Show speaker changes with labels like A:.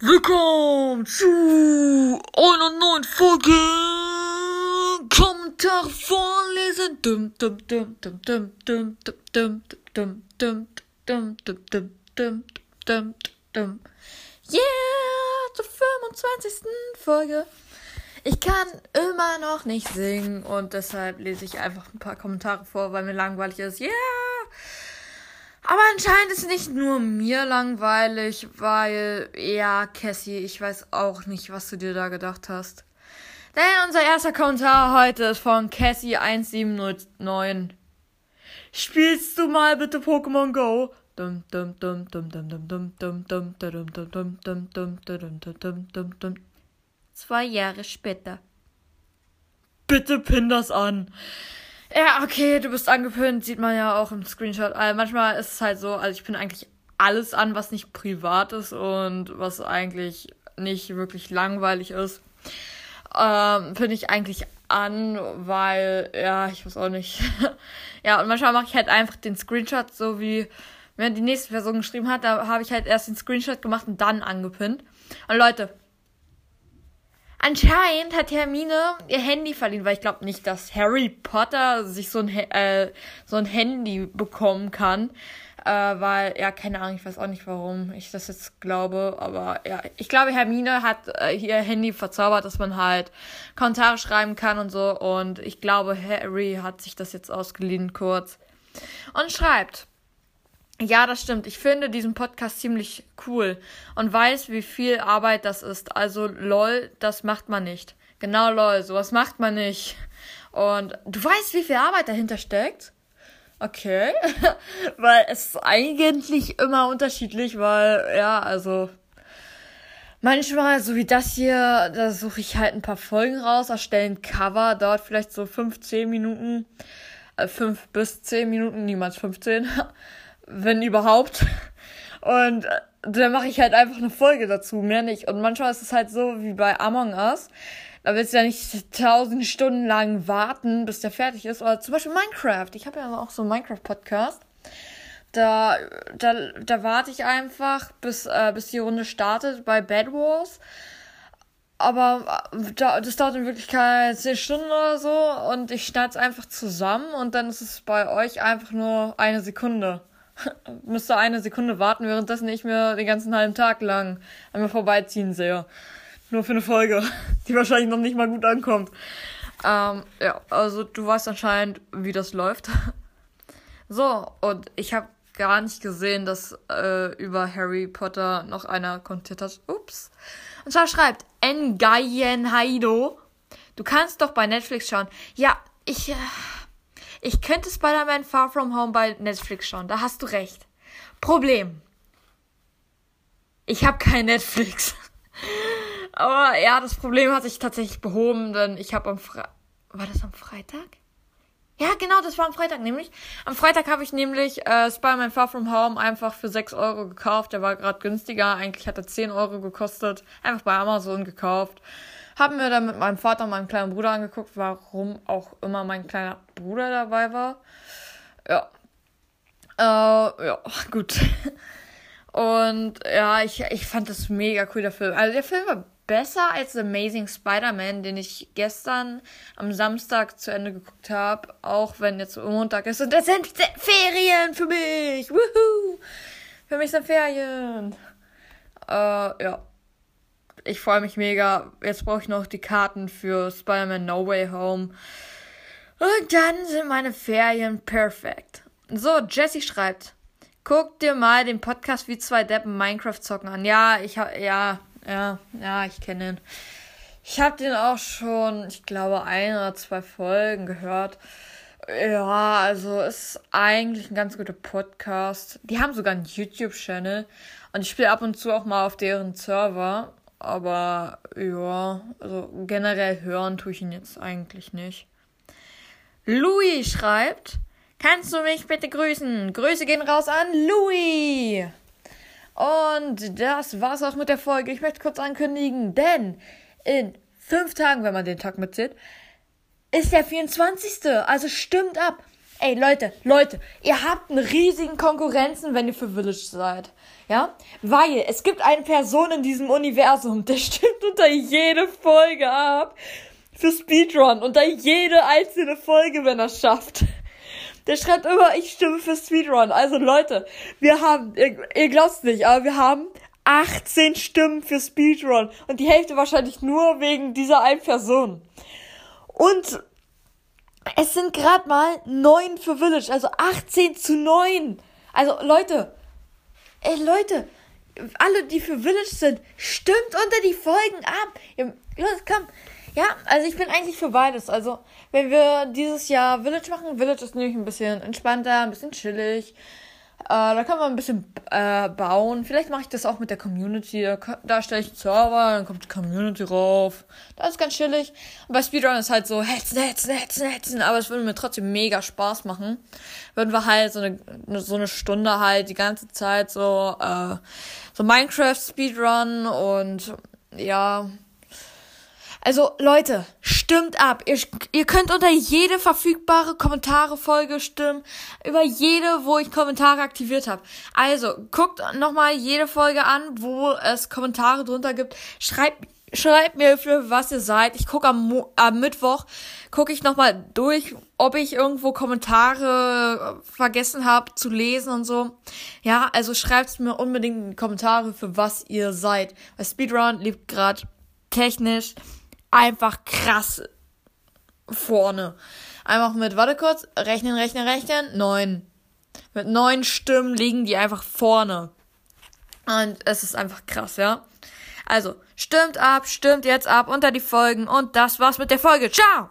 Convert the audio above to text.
A: Willkommen zu einer neuen Folge Kommentar vorlesen. Dum, dum, dum, dum, dum, dum, dum, dum, dum, dum, dum, dum, dum, dum, dum, dum. Yeah, zur 25. Folge. Ich kann immer noch nicht singen und deshalb lese ich einfach ein paar Kommentare vor, weil mir langweilig ist. Yeah! Aber anscheinend ist nicht nur mir langweilig, weil, ja, Cassie, ich weiß auch nicht, was du dir da gedacht hast. Denn unser erster Kommentar heute ist von Cassie1709. Spielst du mal bitte Pokémon Go? Zwei Jahre später. Bitte pin das an. Ja, okay, du bist angepinnt, sieht man ja auch im Screenshot. Also manchmal ist es halt so, also ich bin eigentlich alles an, was nicht privat ist und was eigentlich nicht wirklich langweilig ist. Ähm, finde ich eigentlich an, weil, ja, ich weiß auch nicht. ja, und manchmal mache ich halt einfach den Screenshot, so wie wenn die nächste Person geschrieben hat, da habe ich halt erst den Screenshot gemacht und dann angepinnt. Und Leute, Anscheinend hat Hermine ihr Handy verliehen, weil ich glaube nicht, dass Harry Potter sich so ein, äh, so ein Handy bekommen kann. Äh, weil, ja, keine Ahnung, ich weiß auch nicht, warum ich das jetzt glaube. Aber ja, ich glaube, Hermine hat äh, ihr Handy verzaubert, dass man halt Kommentare schreiben kann und so. Und ich glaube, Harry hat sich das jetzt ausgeliehen kurz. Und schreibt. Ja, das stimmt. Ich finde diesen Podcast ziemlich cool und weiß, wie viel Arbeit das ist. Also lol, das macht man nicht. Genau lol, sowas macht man nicht. Und du weißt, wie viel Arbeit dahinter steckt? Okay. weil es ist eigentlich immer unterschiedlich, weil, ja, also manchmal, so wie das hier, da suche ich halt ein paar Folgen raus, erstelle ein Cover, dauert vielleicht so 5, 10 Minuten. Äh, 5 bis 10 Minuten, niemals 15 wenn überhaupt. Und dann mache ich halt einfach eine Folge dazu, mehr nicht. Und manchmal ist es halt so wie bei Among Us. Da willst du ja nicht tausend Stunden lang warten, bis der fertig ist. Oder zum Beispiel Minecraft. Ich habe ja auch so einen Minecraft-Podcast. Da, da, da warte ich einfach, bis, äh, bis die Runde startet bei Bad Wars. Aber äh, da, das dauert in Wirklichkeit 10 Stunden oder so. Und ich schneide es einfach zusammen. Und dann ist es bei euch einfach nur eine Sekunde müsste eine Sekunde warten, währenddessen ich mir den ganzen halben Tag lang an mir vorbeiziehen sehe. Nur für eine Folge, die wahrscheinlich noch nicht mal gut ankommt. Ähm, ja, also du weißt anscheinend, wie das läuft. So, und ich habe gar nicht gesehen, dass äh, über Harry Potter noch einer kommentiert hat. Ups. Und zwar schreibt Ngayen Haido. Du kannst doch bei Netflix schauen. Ja, ich. Ich könnte Spider-Man Far From Home bei Netflix schauen. Da hast du recht. Problem. Ich habe kein Netflix. Aber ja, das Problem hat sich tatsächlich behoben, denn ich habe am Fre War das am Freitag? Ja, genau, das war am Freitag nämlich. Am Freitag habe ich nämlich äh, Spider-Man Far From Home einfach für 6 Euro gekauft. Der war gerade günstiger. Eigentlich hat er 10 Euro gekostet. Einfach bei Amazon gekauft. Haben wir dann mit meinem Vater und meinem kleinen Bruder angeguckt, warum auch immer mein kleiner Bruder dabei war. Ja. Äh, ja, gut. Und ja, ich, ich fand das mega cool, der Film. Also der Film war besser als Amazing Spider-Man, den ich gestern am Samstag zu Ende geguckt habe, auch wenn jetzt Montag ist. Und das sind Ferien für mich. Woohoo! Für mich sind Ferien. Äh, ja ich freue mich mega. Jetzt brauche ich noch die Karten für Spider-Man No Way Home. Und dann sind meine Ferien perfekt. So, Jesse schreibt. Guck dir mal den Podcast wie zwei Deppen Minecraft zocken an. Ja, ich habe ja, ja, ja, ich kenne ihn. Ich habe den auch schon, ich glaube, ein oder zwei Folgen gehört. Ja, also ist eigentlich ein ganz guter Podcast. Die haben sogar einen YouTube-Channel und ich spiele ab und zu auch mal auf deren Server. Aber ja, also generell hören tue ich ihn jetzt eigentlich nicht. Louis schreibt, kannst du mich bitte grüßen? Grüße gehen raus an Louis. Und das war's auch mit der Folge. Ich möchte kurz ankündigen, denn in fünf Tagen, wenn man den Tag mitzählt, ist der 24. Also stimmt ab. Ey, Leute, Leute, ihr habt einen riesigen Konkurrenzen, wenn ihr für Village seid. Ja? Weil es gibt eine Person in diesem Universum, der stimmt unter jede Folge ab für Speedrun. Unter jede einzelne Folge, wenn er schafft. Der schreibt immer, ich stimme für Speedrun. Also Leute, wir haben, ihr, ihr glaubt's nicht, aber wir haben 18 Stimmen für Speedrun. Und die Hälfte wahrscheinlich nur wegen dieser einen Person. Und es sind gerade mal 9 für Village, also 18 zu 9. Also Leute, ey Leute, alle, die für Village sind, stimmt unter die Folgen ab. Los, komm. Ja, also ich bin eigentlich für beides. Also, wenn wir dieses Jahr Village machen, Village ist nämlich ein bisschen entspannter, ein bisschen chillig. Äh, da kann man ein bisschen äh, bauen. Vielleicht mache ich das auch mit der Community. Da, da stelle ich einen Server, dann kommt die Community rauf. Das ist ganz chillig. Und bei Speedrun ist halt so hetzen, hetzen, hetzen, hetzen. Aber es würde mir trotzdem mega Spaß machen. Würden wir halt so eine, so eine Stunde halt die ganze Zeit so, äh, so Minecraft Speedrun und ja, also Leute, stimmt ab. Ihr, ihr könnt unter jede verfügbare Kommentare-Folge stimmen. Über jede, wo ich Kommentare aktiviert habe. Also guckt nochmal jede Folge an, wo es Kommentare drunter gibt. Schreibt schreibt mir für was ihr seid. Ich gucke am, am Mittwoch gucke ich nochmal durch, ob ich irgendwo Kommentare vergessen habe zu lesen und so. Ja, also schreibt mir unbedingt in die Kommentare, für was ihr seid. Weil Speedrun liebt gerade technisch einfach krass vorne. Einfach mit, warte kurz, rechnen, rechnen, rechnen, neun. Mit neun Stimmen liegen die einfach vorne. Und es ist einfach krass, ja. Also, stimmt ab, stimmt jetzt ab unter die Folgen und das war's mit der Folge. Ciao!